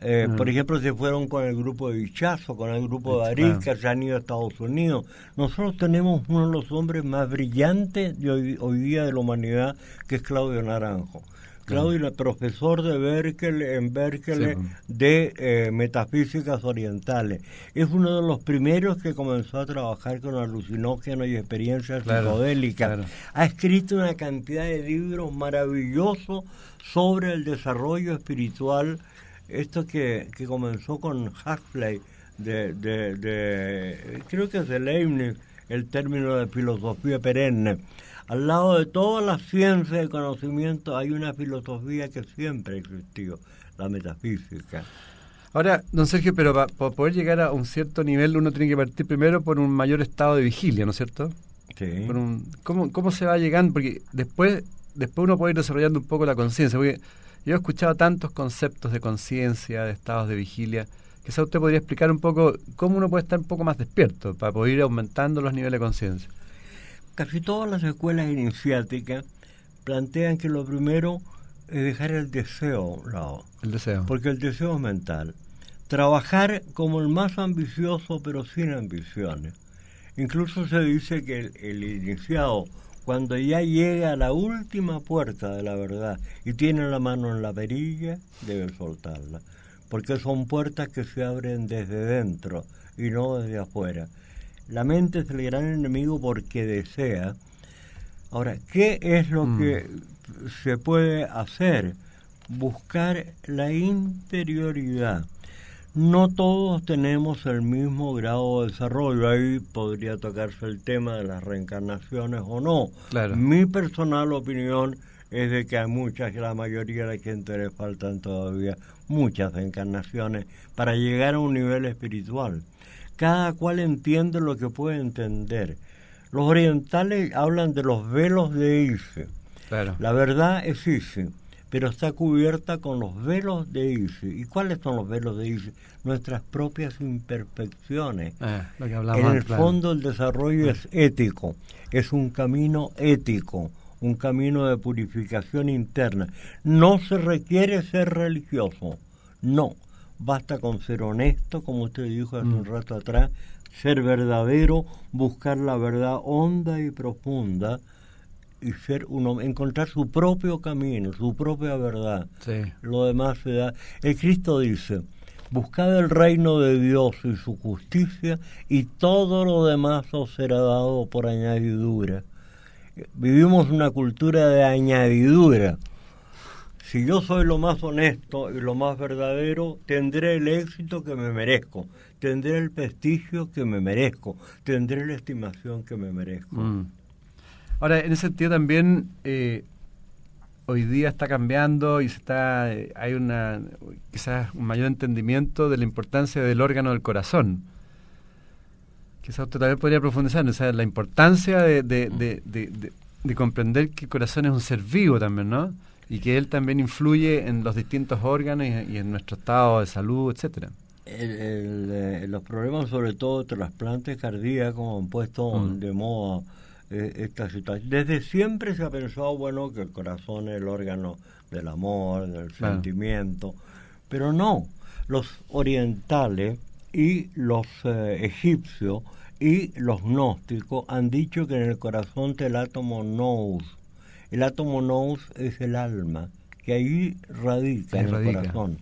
eh, Por ejemplo, se fueron con el grupo de Bichazo, con el grupo de Arica, se han ido a Estados Unidos. Nosotros tenemos uno de los hombres más brillantes de hoy, día de la humanidad, que es Claudio Naranjo. Claudio era profesor de Berkeley, en Berkeley Sí. de eh, metafísicas orientales. Es uno de los primeros que comenzó a trabajar con alucinógenos y experiencias Claro, psicodélicas. claro. Ha escrito una cantidad de libros maravillosos sobre el desarrollo espiritual. Esto que, que comenzó con Huxley, de, de, de- creo que es de Leibniz, el término de filosofía perenne. Al lado de toda la ciencia y conocimiento hay una filosofía que siempre ha existido, la metafísica. Ahora, don Sergio, pero para poder llegar a un cierto nivel uno tiene que partir primero por un mayor estado de vigilia, ¿no es cierto? Sí. Por un- ¿cómo, ¿Cómo se va llegando? Porque después, después uno puede ir desarrollando un poco la conciencia. Porque yo he escuchado tantos conceptos de conciencia, de estados de vigilia. Quizá usted podría explicar un poco cómo uno puede estar un poco más despierto para poder ir aumentando los niveles de conciencia. Casi todas las escuelas iniciáticas plantean que lo primero es dejar el deseo a un lado. El deseo. Porque el deseo es mental. Trabajar como el más ambicioso, pero sin ambiciones. Incluso se dice que el, el iniciado, cuando ya llega a la última puerta de la verdad y tiene la mano en la perilla, debe soltarla. Porque son puertas que se abren desde dentro y no desde afuera. La mente es el gran enemigo porque desea. Ahora, ¿qué es lo Mm. que se puede hacer? Buscar la interioridad. No todos tenemos el mismo grado de desarrollo. Ahí podría tocarse el tema de las reencarnaciones o no. Claro. Mi personal opinión es de que a muchas, la mayoría de la gente le faltan todavía muchas encarnaciones para llegar a un nivel espiritual. Cada cual entiende lo que puede entender. Los orientales hablan de los velos de Isis. Claro. La verdad es Isis, pero está cubierta con los velos de Isis. ¿Y cuáles son los velos de Isis? Nuestras propias imperfecciones. Eh, lo que hablamos En el claro. fondo el desarrollo es ético, es un camino ético, un camino de purificación interna. No se requiere ser religioso, no. Basta con ser honesto, como usted dijo hace Mm. un rato atrás, ser verdadero, buscar la verdad honda y profunda y ser uno, encontrar su propio camino, su propia verdad. Sí. Lo demás se da. El Cristo dice, buscad el reino de Dios y su justicia y todo lo demás os será dado por añadidura. Vivimos una cultura de añadidura. Si yo soy lo más honesto y lo más verdadero, tendré el éxito que me merezco, tendré el prestigio que me merezco, tendré la estimación que me merezco. Mm. Ahora, en ese sentido también, eh, hoy día está cambiando y se está, eh, hay una quizás un mayor entendimiento de la importancia del órgano del corazón. Quizás usted también podría profundizar, o sea, la importancia de, de, de, de- de- de comprender que el corazón es un ser vivo también, ¿no? Y que él también influye en los distintos órganos y, y en nuestro estado de salud, etcétera. El- el, eh, los problemas, sobre todo trasplantes cardíacos, han puesto Mm. de moda eh, esta situación. Desde siempre se ha pensado, bueno, que el corazón es el órgano del amor, del Claro. sentimiento, pero no. Los orientales y los eh, egipcios y los gnósticos han dicho que en el corazón está el átomo nous. El átomo nous es el alma, que ahí radica Ahí en el radica. corazón.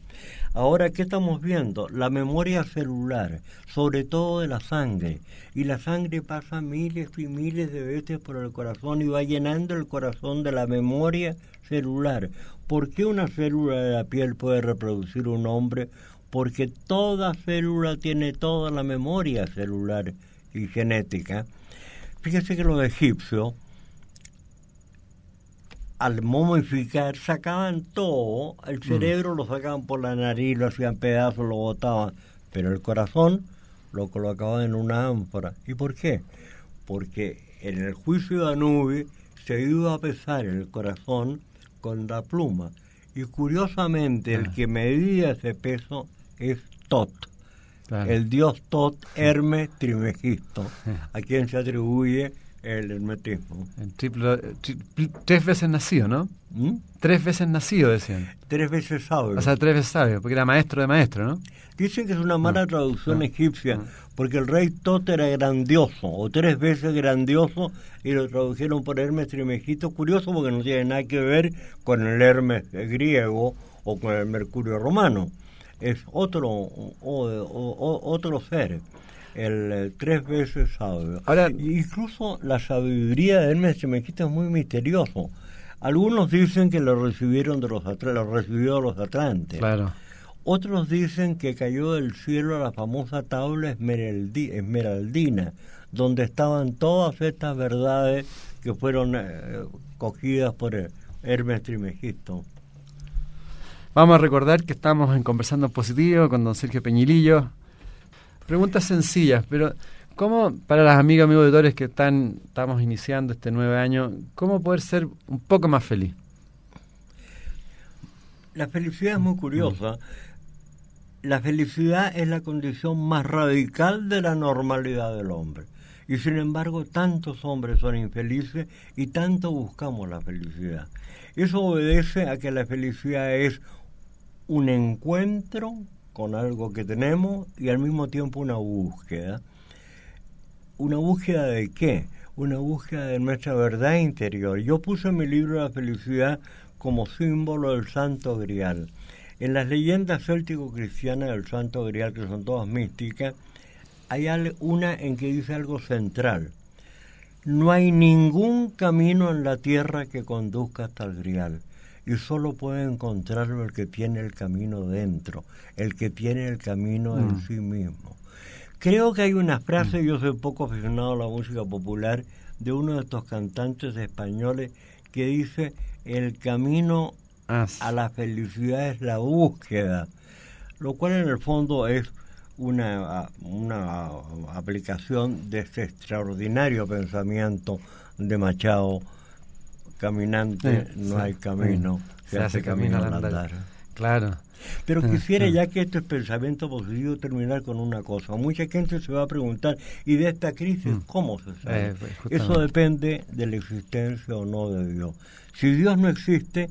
Ahora, ¿qué estamos viendo? La memoria celular, sobre todo de la sangre. Y la sangre pasa miles y miles de veces por el corazón y va llenando el corazón de la memoria celular. ¿Por qué una célula de la piel puede reproducir un hombre? Porque toda célula tiene toda la memoria celular y genética. Fíjese que los egipcios al momificar sacaban todo, el cerebro lo sacaban por la nariz, lo hacían pedazos, lo botaban, pero el corazón lo colocaban en una ánfora. ¿Y por qué? Porque en el juicio de Anubis se iba a pesar el corazón con la pluma. Y curiosamente el Ah. que medía ese peso es Tot, Claro. el dios Tot Hermes Trimegisto, a quien se atribuye el hermetismo. El triplo, tres veces nacido, ¿no? ¿Mm? Tres veces nacido, decían. Tres veces sabio. O sea, tres veces sabio, porque era maestro de maestro, ¿no? Dicen que es una mala ah. traducción ah. egipcia, ah. porque el rey Tot era grandioso, o tres veces grandioso, y lo tradujeron por Hermes Trimegito. Curioso porque no tiene nada que ver con el Hermes griego o con el Mercurio romano. Es otro, otro ser el tres veces sabio. Ahora, Incluso la sabiduría de Hermes Trismegisto es muy misterioso. Algunos dicen que lo recibieron de los lo recibió de los atlantes. Claro. Otros dicen que cayó del cielo la famosa tabla esmeraldina, donde estaban todas estas verdades que fueron eh, cogidas por Hermes Trismegisto. Vamos a recordar que estamos en Conversando Positivo con don Sergio Peñilillo, Preguntas sencillas, pero ¿cómo, para las amigas, amigos auditores que están, estamos iniciando este nuevo año, cómo poder ser un poco más feliz? La felicidad es muy curiosa. La felicidad es la condición más radical de la normalidad del hombre. Y sin embargo, tantos hombres son infelices y tanto buscamos la felicidad. Eso obedece a que la felicidad es un encuentro con algo que tenemos y al mismo tiempo una búsqueda. ¿Una búsqueda de qué? Una búsqueda de nuestra verdad interior. Yo puse en mi libro La felicidad como símbolo del Santo Grial. En las leyendas céltico-cristianas del Santo Grial, que son todas místicas, hay una en que dice algo central. No hay ningún camino en la tierra que conduzca hasta el Grial y solo puede encontrarlo el que tiene el camino dentro, el que tiene el camino en mm. sí mismo. Creo que hay una frase, mm. yo soy poco aficionado a la música popular, de uno de estos cantantes españoles que dice, el camino a la felicidad es la búsqueda, lo cual en el fondo es una, una aplicación de este extraordinario pensamiento de Machado caminante no hay camino, se, hace, camino, al andar. Claro. Pero quisiera, ya que esto es pensamiento positivo, terminar con una cosa. Mucha gente se va a preguntar, ¿y de esta crisis mm. cómo se sale? Eh, pues, Eso depende de la existencia o no de Dios. Si Dios no existe,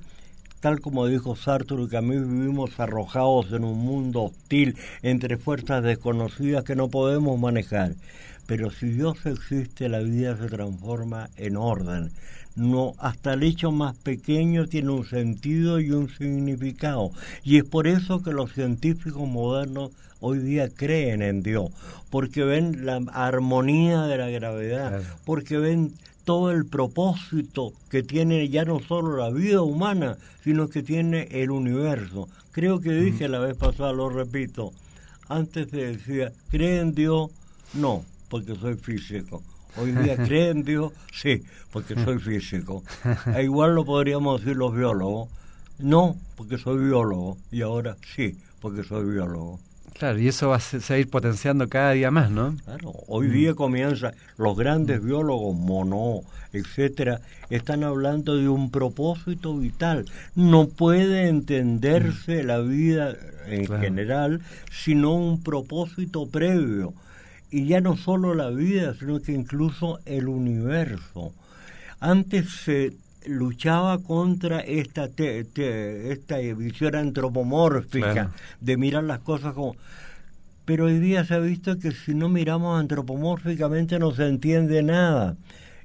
tal como dijo Sartre y Camus, vivimos arrojados en un mundo hostil entre fuerzas desconocidas que no podemos manejar. Pero si Dios existe, la vida se transforma en orden no hasta el hecho más pequeño tiene un sentido y un significado. Y es por eso que los científicos modernos hoy día creen en Dios porque ven la armonía de la gravedad porque ven todo el propósito que tiene ya no solo la vida humana sino que tiene el universo. Creo que dije la vez pasada lo repito antes se decía cree en Dios no porque soy físico Hoy día [LAUGHS] creen Dios, sí, porque soy físico. [LAUGHS] E igual lo podríamos decir los biólogos. No, porque soy biólogo. Y ahora sí, porque soy biólogo. Claro, y eso va a seguir potenciando cada día más, ¿no? Claro, hoy día comienza, los grandes biólogos, Monod, etcétera, están hablando de un propósito vital. No puede entenderse la vida en general sino un propósito previo y ya no solo la vida, sino que incluso el universo. Antes se luchaba contra esta, esta visión antropomórfica de mirar las cosas como... Pero hoy día se ha visto que si no miramos antropomórficamente no se entiende nada.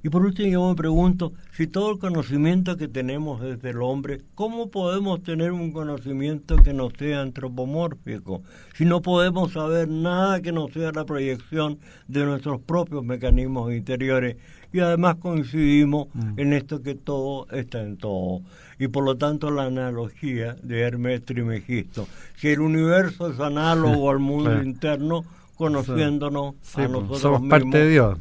Y por último yo me pregunto, si todo el conocimiento que tenemos desde el hombre, ¿cómo podemos tener un conocimiento que no sea antropomórfico? Si no podemos saber nada que no sea la proyección de nuestros propios mecanismos interiores. Y además coincidimos mm. en esto que todo está en todo. Y por lo tanto la analogía de Hermes Trimegisto, si el universo es análogo [LAUGHS] al mundo interno, conociéndonos a pues, nosotros somos parte de Dios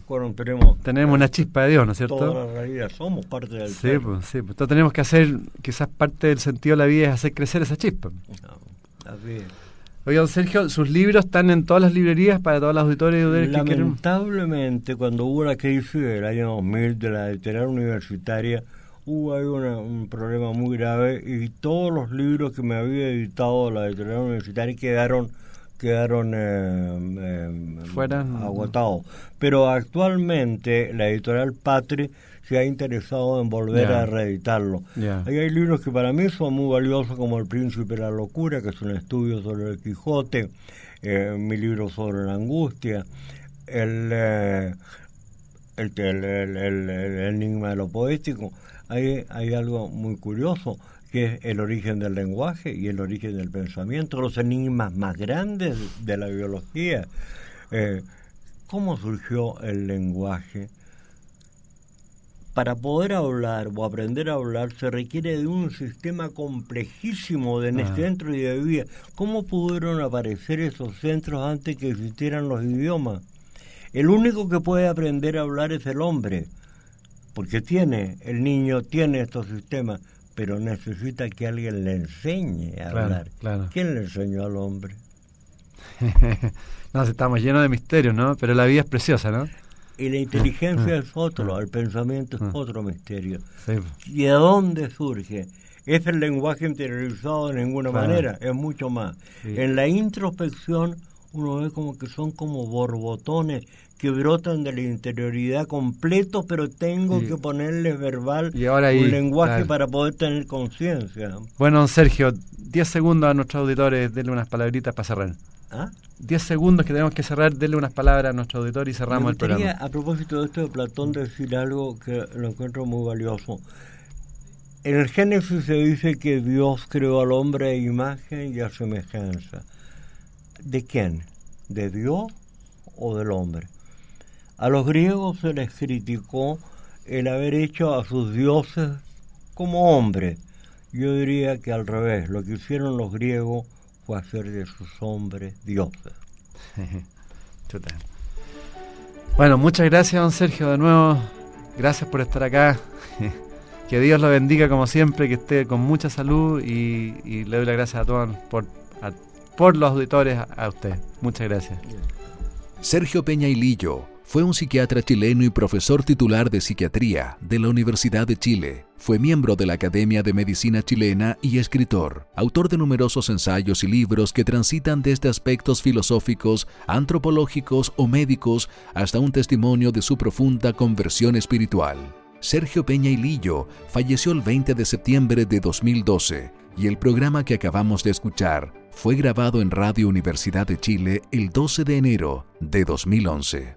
tenemos, una chispa de Dios ¿no es cierto? toda la realidad somos parte del sí, pues, sí pues. entonces tenemos que hacer quizás parte del sentido de la vida es hacer crecer esa chispa Oigan, Sergio, sus libros están en todas las librerías para todos los auditores y Lamentablemente, cuando hubo la crisis del año 2000 de la editorial universitaria, hubo ahí un problema muy grave y todos los libros que me había editado la editorial universitaria quedaron quedaron eh, agotados. Pero actualmente la editorial Patri se ha interesado en volver a reeditarlo. Ahí hay libros que para mí son muy valiosos, como El Príncipe de la Locura, que es un estudio sobre el Quijote, eh, mi libro sobre la angustia, el, eh, el, el, enigma de lo poético. Hay, hay algo muy curioso, que es el origen del lenguaje y el origen del pensamiento, los enigmas más grandes de la biología. Eh, ¿Cómo surgió el lenguaje? para poder hablar o aprender a hablar se requiere de un sistema complejísimo de ah. centro y de vida. ¿Cómo pudieron aparecer esos centros antes que existieran los idiomas? El único que puede aprender a hablar es el hombre, porque tiene, el niño tiene estos sistemas, pero necesita que alguien le enseñe a hablar. ¿Quién le enseñó al hombre? [LAUGHS] no, estamos llenos de misterios, ¿no? Pero la vida es preciosa, ¿no? Y la inteligencia [LAUGHS] es otro, el pensamiento es otro misterio. ¿Y de dónde surge? ¿Es el lenguaje interiorizado de ninguna manera? Es mucho más. En la introspección uno ve como que son como borbotones que brotan de la interioridad completo, pero tengo que ponerles verbal un lenguaje para poder tener conciencia. Bueno, Sergio, 10 segundos a nuestros auditores, denle unas palabritas para cerrar. ¿Ah? 10 segundos que tenemos que cerrar, denle unas palabras a nuestro auditor y cerramos el programa. A propósito de esto de Platón, decir algo que lo encuentro muy valioso. En el Génesis se dice que Dios creó al hombre a imagen y a semejanza. ¿De quién? ¿De Dios o del hombre? A los griegos se les criticó el haber hecho a sus dioses como hombres. Yo diría que al revés, lo que hicieron los griegos fue hacer de sus hombres dioses. [LAUGHS] bueno, muchas gracias, don Sergio, de nuevo. Gracias por estar acá. [LAUGHS] que Dios lo bendiga como siempre, que esté con mucha salud y, le doy las gracias a todos por, por los auditores, a, usted. Muchas gracias. Sergio Peña y Lillo fue un psiquiatra chileno y profesor titular de psiquiatría de la Universidad de Chile. Fue miembro de la Academia de Medicina chilena y escritor, autor de numerosos ensayos y libros que transitan desde aspectos filosóficos, antropológicos o médicos hasta un testimonio de su profunda conversión espiritual. Sergio Peña y Lillo falleció el 20 de septiembre de 2012 y el programa que acabamos de escuchar fue grabado en Radio Universidad de Chile el 12 de enero de 2011.